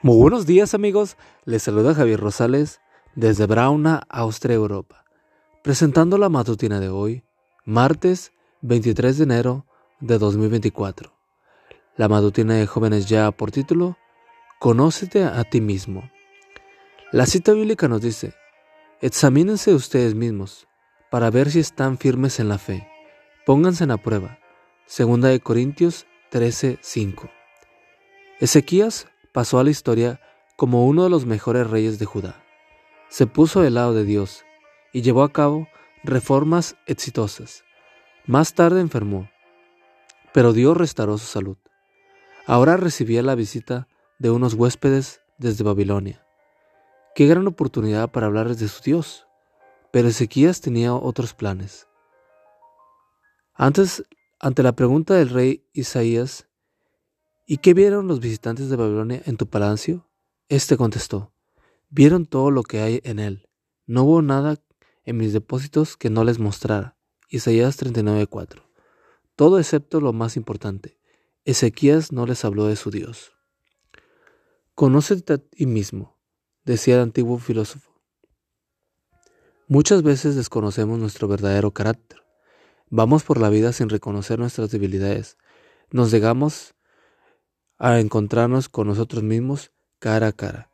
Muy buenos días amigos, les saluda Javier Rosales desde Brauna, Austria, Europa, presentando la matutina de hoy, martes 23 de enero de 2024. La matutina de jóvenes ya por título, Conócete a ti mismo. La cita bíblica nos dice, examínense ustedes mismos para ver si están firmes en la fe, pónganse en la prueba. Segunda de Corintios 13:5. Ezequías pasó a la historia como uno de los mejores reyes de Judá. Se puso del lado de Dios y llevó a cabo reformas exitosas. Más tarde enfermó, pero Dios restauró su salud. Ahora recibía la visita de unos huéspedes desde Babilonia. Qué gran oportunidad para hablarles de su Dios. Pero Ezequías tenía otros planes. Antes, ante la pregunta del rey Isaías, ¿Y qué vieron los visitantes de Babilonia en tu palacio? Este contestó, vieron todo lo que hay en él. No hubo nada en mis depósitos que no les mostrara. Isaías 39:4. Todo excepto lo más importante. Ezequías no les habló de su Dios. Conócete a ti mismo, decía el antiguo filósofo. Muchas veces desconocemos nuestro verdadero carácter. Vamos por la vida sin reconocer nuestras debilidades. Nos negamos a encontrarnos con nosotros mismos cara a cara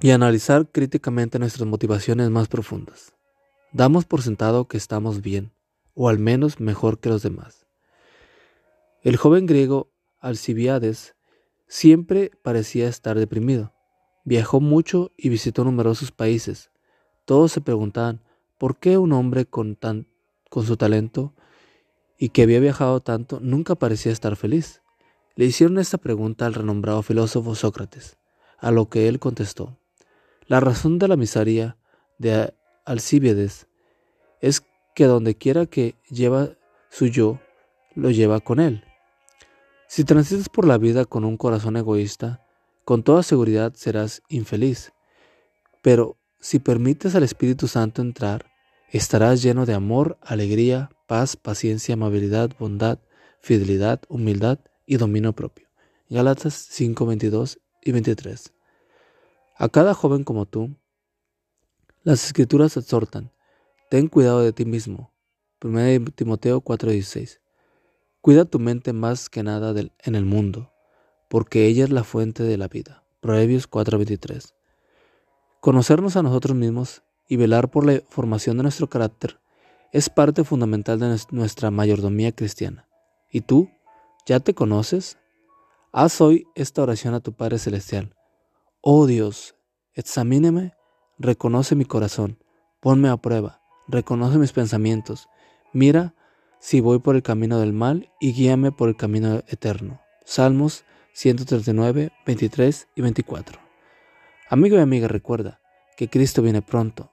y analizar críticamente nuestras motivaciones más profundas. Damos por sentado que estamos bien, o al menos mejor que los demás. El joven griego Alcibiades siempre parecía estar deprimido. Viajó mucho y visitó numerosos países. Todos se preguntaban por qué un hombre con, tan, con su talento y que había viajado tanto nunca parecía estar feliz. Le hicieron esta pregunta al renombrado filósofo Sócrates, a lo que él contestó. La razón de la miseria de Alcíbiades es que donde quiera que lleva su yo, lo lleva con él. Si transitas por la vida con un corazón egoísta, con toda seguridad serás infeliz. Pero si permites al Espíritu Santo entrar, estarás lleno de amor, alegría, paz, paciencia, amabilidad, bondad, fidelidad, humildad y dominio propio. Gálatas 5, 22 y 23. A cada joven como tú, las escrituras exhortan, ten cuidado de ti mismo. 1 Timoteo 4:16. Cuida tu mente más que nada en el mundo, porque ella es la fuente de la vida. Proverbios 4:23. Conocernos a nosotros mismos y velar por la formación de nuestro carácter es parte fundamental de nuestra mayordomía cristiana. ¿Y tú? ¿Ya te conoces? Haz hoy esta oración a tu Padre Celestial. Oh Dios, examíneme, reconoce mi corazón, ponme a prueba, reconoce mis pensamientos, mira si voy por el camino del mal y guíame por el camino eterno. Salmos 139, 23 y 24. Amigo y amiga, recuerda que Cristo viene pronto